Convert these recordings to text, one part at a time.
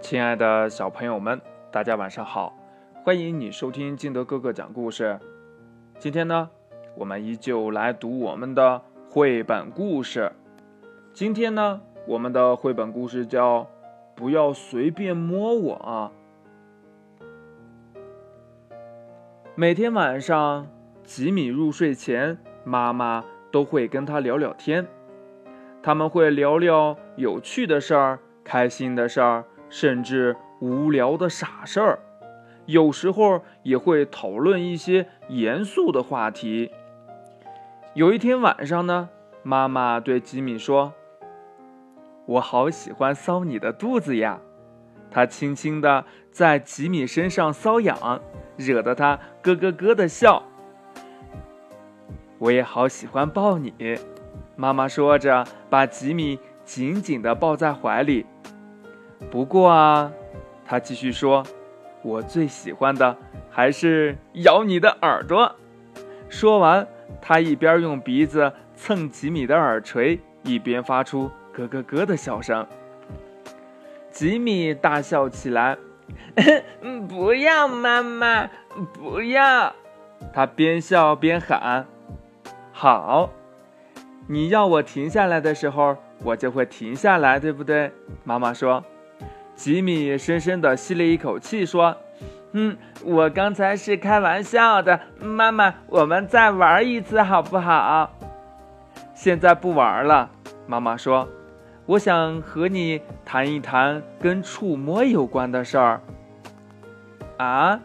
亲爱的小朋友们，大家晚上好！欢迎你收听金德哥哥讲故事。今天呢，我们依旧来读我们的绘本故事。今天呢，我们的绘本故事叫《不要随便摸我》啊。每天晚上，吉米入睡前，妈妈都会跟他聊聊天。他们会聊聊有趣的事儿、开心的事儿。甚至无聊的傻事儿，有时候也会讨论一些严肃的话题。有一天晚上呢，妈妈对吉米说：“我好喜欢搔你的肚子呀。”她轻轻地在吉米身上搔痒，惹得他咯咯咯的笑。我也好喜欢抱你，妈妈说着，把吉米紧紧地抱在怀里。不过啊，他继续说：“我最喜欢的还是咬你的耳朵。”说完，他一边用鼻子蹭吉米的耳垂，一边发出咯咯咯的笑声。吉米大笑起来：“不要，妈妈，不要！”他边笑边喊：“好，你要我停下来的时候，我就会停下来，对不对？”妈妈说。吉米深深地吸了一口气，说：“嗯，我刚才是开玩笑的。妈妈，我们再玩一次好不好？”现在不玩了，妈妈说：“我想和你谈一谈跟触摸有关的事儿。”啊，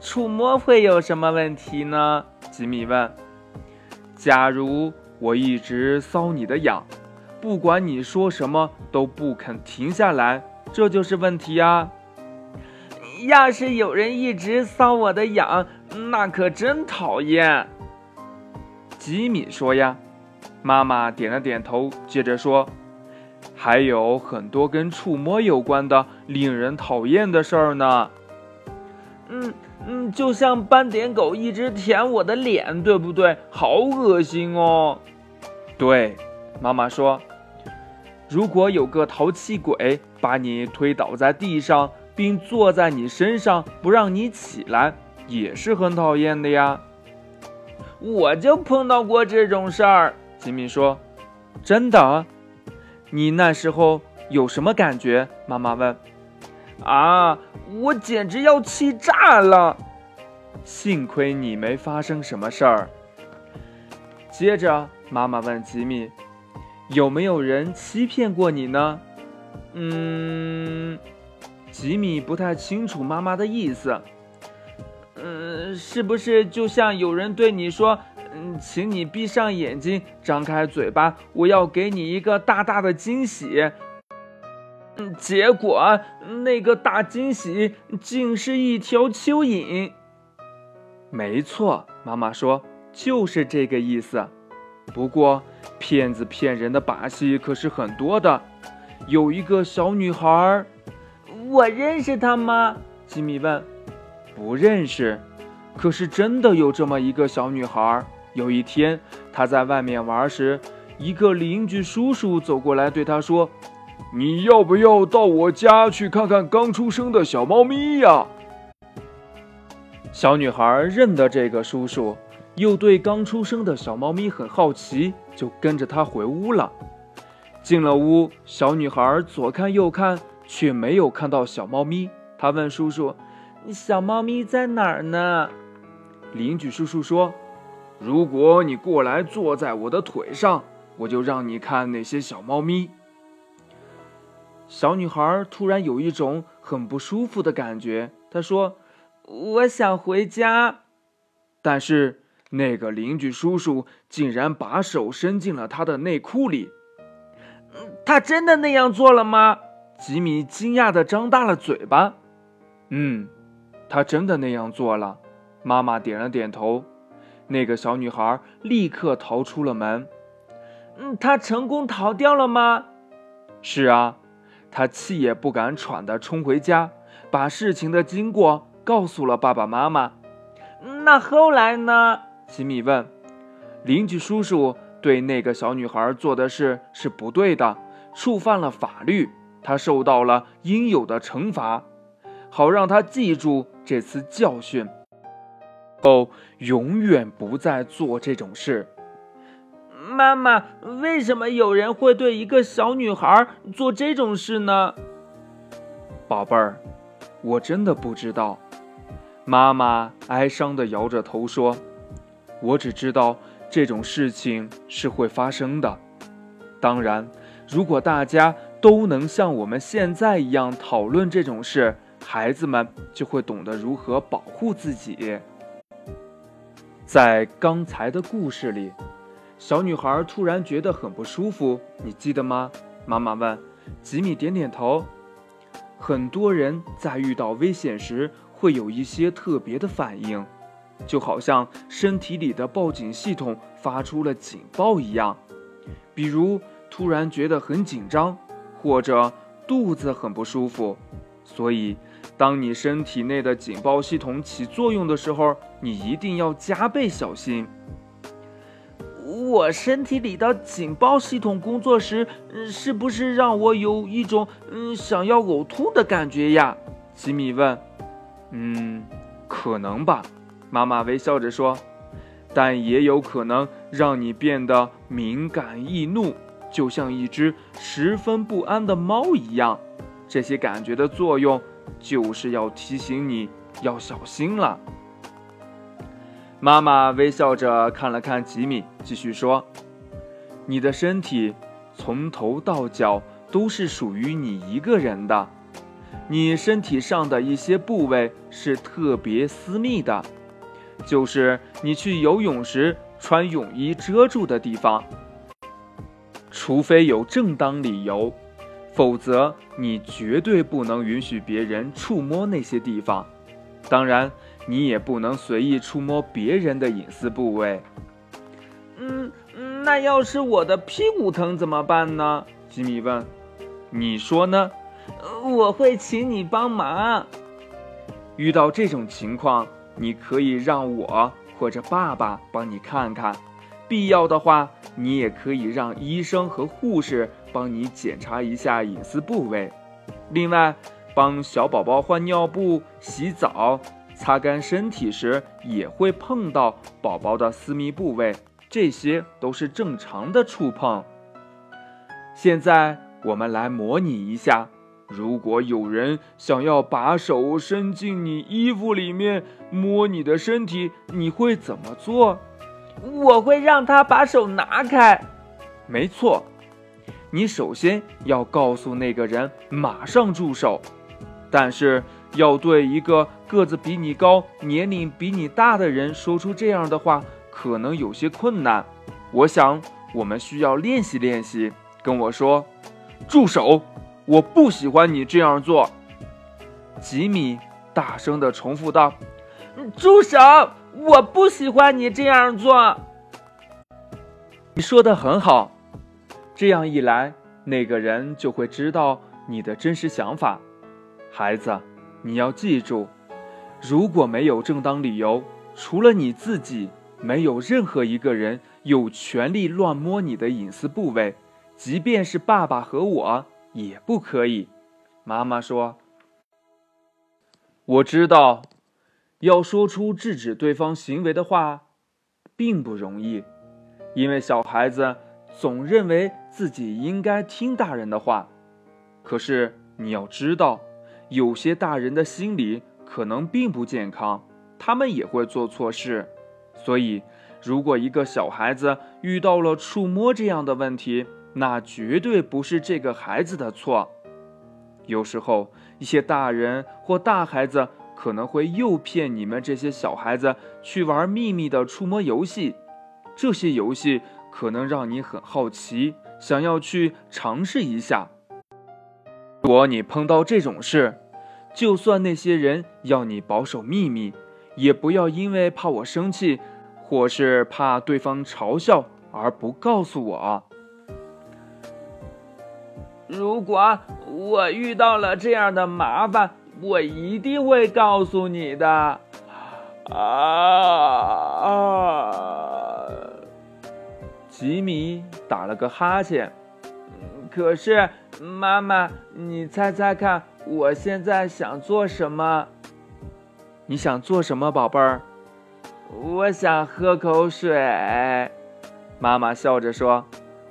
触摸会有什么问题呢？吉米问。“假如我一直搔你的痒，不管你说什么都不肯停下来。”这就是问题呀！要是有人一直搔我的痒，那可真讨厌。吉米说呀，妈妈点了点头，接着说：“还有很多跟触摸有关的令人讨厌的事儿呢。”嗯嗯，就像斑点狗一直舔我的脸，对不对？好恶心哦！对，妈妈说。如果有个淘气鬼把你推倒在地上，并坐在你身上不让你起来，也是很讨厌的呀。我就碰到过这种事儿。吉米说：“真的？你那时候有什么感觉？”妈妈问。“啊，我简直要气炸了！幸亏你没发生什么事儿。”接着，妈妈问吉米。有没有人欺骗过你呢？嗯，吉米不太清楚妈妈的意思。嗯，是不是就像有人对你说：“嗯，请你闭上眼睛，张开嘴巴，我要给你一个大大的惊喜。”嗯，结果那个大惊喜竟是一条蚯蚓。没错，妈妈说就是这个意思。不过。骗子骗人的把戏可是很多的。有一个小女孩，我认识她吗？吉米问。不认识。可是真的有这么一个小女孩。有一天，她在外面玩时，一个邻居叔叔走过来对她说：“你要不要到我家去看看刚出生的小猫咪呀？”小女孩认得这个叔叔。又对刚出生的小猫咪很好奇，就跟着它回屋了。进了屋，小女孩左看右看，却没有看到小猫咪。她问叔叔：“小猫咪在哪儿呢？”邻居叔叔说：“如果你过来坐在我的腿上，我就让你看那些小猫咪。”小女孩突然有一种很不舒服的感觉，她说：“我想回家。”但是。那个邻居叔叔竟然把手伸进了他的内裤里。他真的那样做了吗？吉米惊讶地张大了嘴巴。嗯，他真的那样做了。妈妈点了点头。那个小女孩立刻逃出了门。嗯，她成功逃掉了吗？是啊，她气也不敢喘地冲回家，把事情的经过告诉了爸爸妈妈。那后来呢？吉米问：“邻居叔叔对那个小女孩做的事是不对的，触犯了法律。他受到了应有的惩罚，好让他记住这次教训，后永远不再做这种事。妈妈，为什么有人会对一个小女孩做这种事呢？宝贝儿，我真的不知道。妈妈哀伤地摇着头说：“我只知道这种事情是会发生的。当然，如果大家……”都能像我们现在一样讨论这种事，孩子们就会懂得如何保护自己。在刚才的故事里，小女孩突然觉得很不舒服，你记得吗？妈妈问。吉米点点头。很多人在遇到危险时会有一些特别的反应，就好像身体里的报警系统发出了警报一样，比如突然觉得很紧张。或者肚子很不舒服，所以当你身体内的警报系统起作用的时候，你一定要加倍小心。我身体里的警报系统工作时，是不是让我有一种嗯想要呕吐的感觉呀？吉米问。嗯，可能吧，妈妈微笑着说。但也有可能让你变得敏感易怒。就像一只十分不安的猫一样，这些感觉的作用就是要提醒你要小心了。妈妈微笑着看了看吉米，继续说：“你的身体从头到脚都是属于你一个人的，你身体上的一些部位是特别私密的，就是你去游泳时穿泳衣遮住的地方。”除非有正当理由，否则你绝对不能允许别人触摸那些地方。当然，你也不能随意触摸别人的隐私部位。嗯，那要是我的屁股疼怎么办呢？吉米问。你说呢？我会请你帮忙。遇到这种情况，你可以让我或者爸爸帮你看看。必要的话，你也可以让医生和护士帮你检查一下隐私部位。另外，帮小宝宝换尿布、洗澡、擦干身体时，也会碰到宝宝的私密部位，这些都是正常的触碰。现在，我们来模拟一下：如果有人想要把手伸进你衣服里面摸你的身体，你会怎么做？我会让他把手拿开。没错，你首先要告诉那个人马上住手，但是要对一个个子比你高、年龄比你大的人说出这样的话，可能有些困难。我想我们需要练习练习。跟我说，住手！我不喜欢你这样做。吉米大声的重复道：“住手！”我不喜欢你这样做。你说的很好，这样一来，那个人就会知道你的真实想法。孩子，你要记住，如果没有正当理由，除了你自己，没有任何一个人有权利乱摸你的隐私部位，即便是爸爸和我也不可以。妈妈说：“我知道。”要说出制止对方行为的话，并不容易，因为小孩子总认为自己应该听大人的话。可是你要知道，有些大人的心理可能并不健康，他们也会做错事。所以，如果一个小孩子遇到了触摸这样的问题，那绝对不是这个孩子的错。有时候，一些大人或大孩子。可能会诱骗你们这些小孩子去玩秘密的触摸游戏，这些游戏可能让你很好奇，想要去尝试一下。如果你碰到这种事，就算那些人要你保守秘密，也不要因为怕我生气，或是怕对方嘲笑而不告诉我。如果我遇到了这样的麻烦。我一定会告诉你的。啊啊！吉米打了个哈欠。可是妈妈，你猜猜看，我现在想做什么？你想做什么，宝贝儿？我想喝口水。妈妈笑着说：“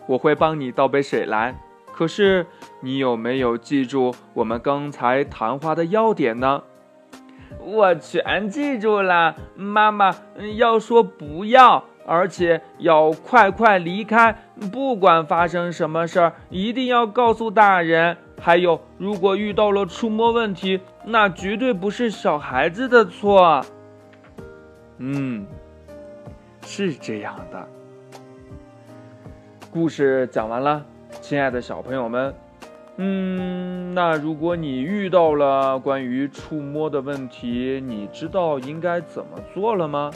我会帮你倒杯水来。可是你有没有记住我们刚才谈话的要点呢？”我全记住了。妈妈要说不要，而且要快快离开。不管发生什么事儿，一定要告诉大人。还有，如果遇到了触摸问题，那绝对不是小孩子的错。嗯，是这样的。故事讲完了，亲爱的小朋友们，嗯，那如果你遇到了关于触摸的问题，你知道应该怎么做了吗？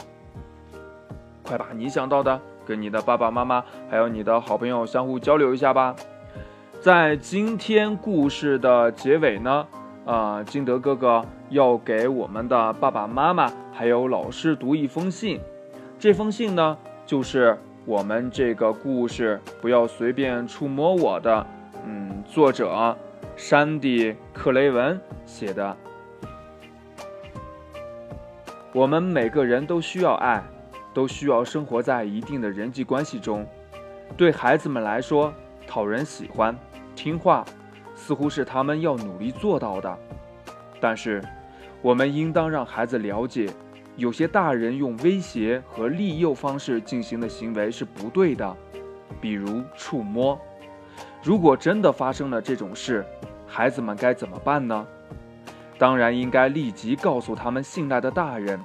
快把你想到的跟你的爸爸妈妈还有你的好朋友相互交流一下吧。在今天故事的结尾呢，啊，金德哥哥要给我们的爸爸妈妈还有老师读一封信，这封信呢，就是。我们这个故事不要随便触摸我的，嗯，作者山迪·克雷文写的。我们每个人都需要爱，都需要生活在一定的人际关系中。对孩子们来说，讨人喜欢、听话，似乎是他们要努力做到的。但是，我们应当让孩子了解。有些大人用威胁和利诱方式进行的行为是不对的，比如触摸。如果真的发生了这种事，孩子们该怎么办呢？当然应该立即告诉他们信赖的大人。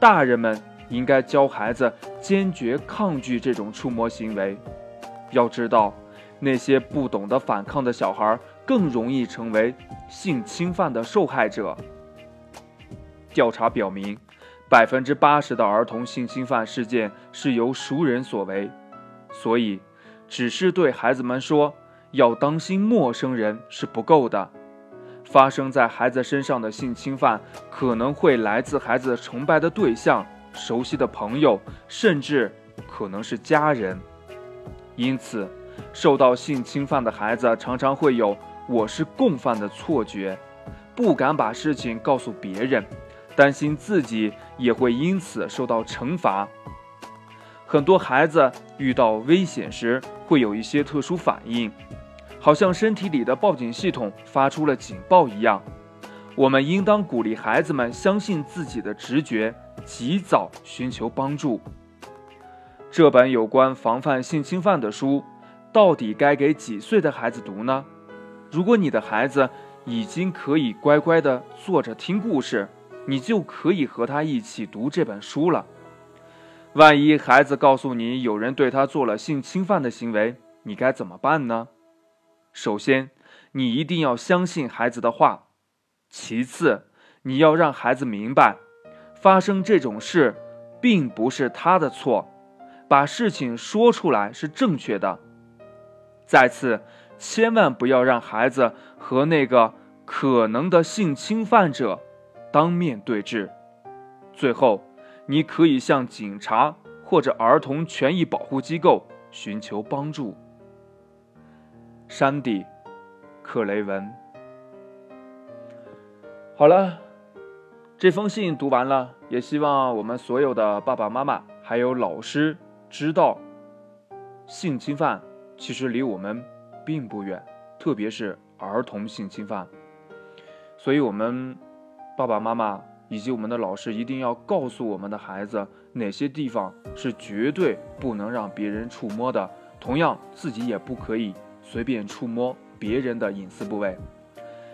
大人们应该教孩子坚决抗拒这种触摸行为。要知道，那些不懂得反抗的小孩更容易成为性侵犯的受害者。调查表明。百分之八十的儿童性侵犯事件是由熟人所为，所以，只是对孩子们说要当心陌生人是不够的。发生在孩子身上的性侵犯可能会来自孩子崇拜的对象、熟悉的朋友，甚至可能是家人。因此，受到性侵犯的孩子常常会有“我是共犯”的错觉，不敢把事情告诉别人。担心自己也会因此受到惩罚。很多孩子遇到危险时会有一些特殊反应，好像身体里的报警系统发出了警报一样。我们应当鼓励孩子们相信自己的直觉，及早寻求帮助。这本有关防范性侵犯的书，到底该给几岁的孩子读呢？如果你的孩子已经可以乖乖地坐着听故事，你就可以和他一起读这本书了。万一孩子告诉你有人对他做了性侵犯的行为，你该怎么办呢？首先，你一定要相信孩子的话；其次，你要让孩子明白，发生这种事并不是他的错，把事情说出来是正确的。再次，千万不要让孩子和那个可能的性侵犯者。当面对质，最后，你可以向警察或者儿童权益保护机构寻求帮助。山迪·克雷文。好了，这封信读完了，也希望我们所有的爸爸妈妈还有老师知道，性侵犯其实离我们并不远，特别是儿童性侵犯，所以我们。爸爸妈妈以及我们的老师一定要告诉我们的孩子哪些地方是绝对不能让别人触摸的，同样自己也不可以随便触摸别人的隐私部位。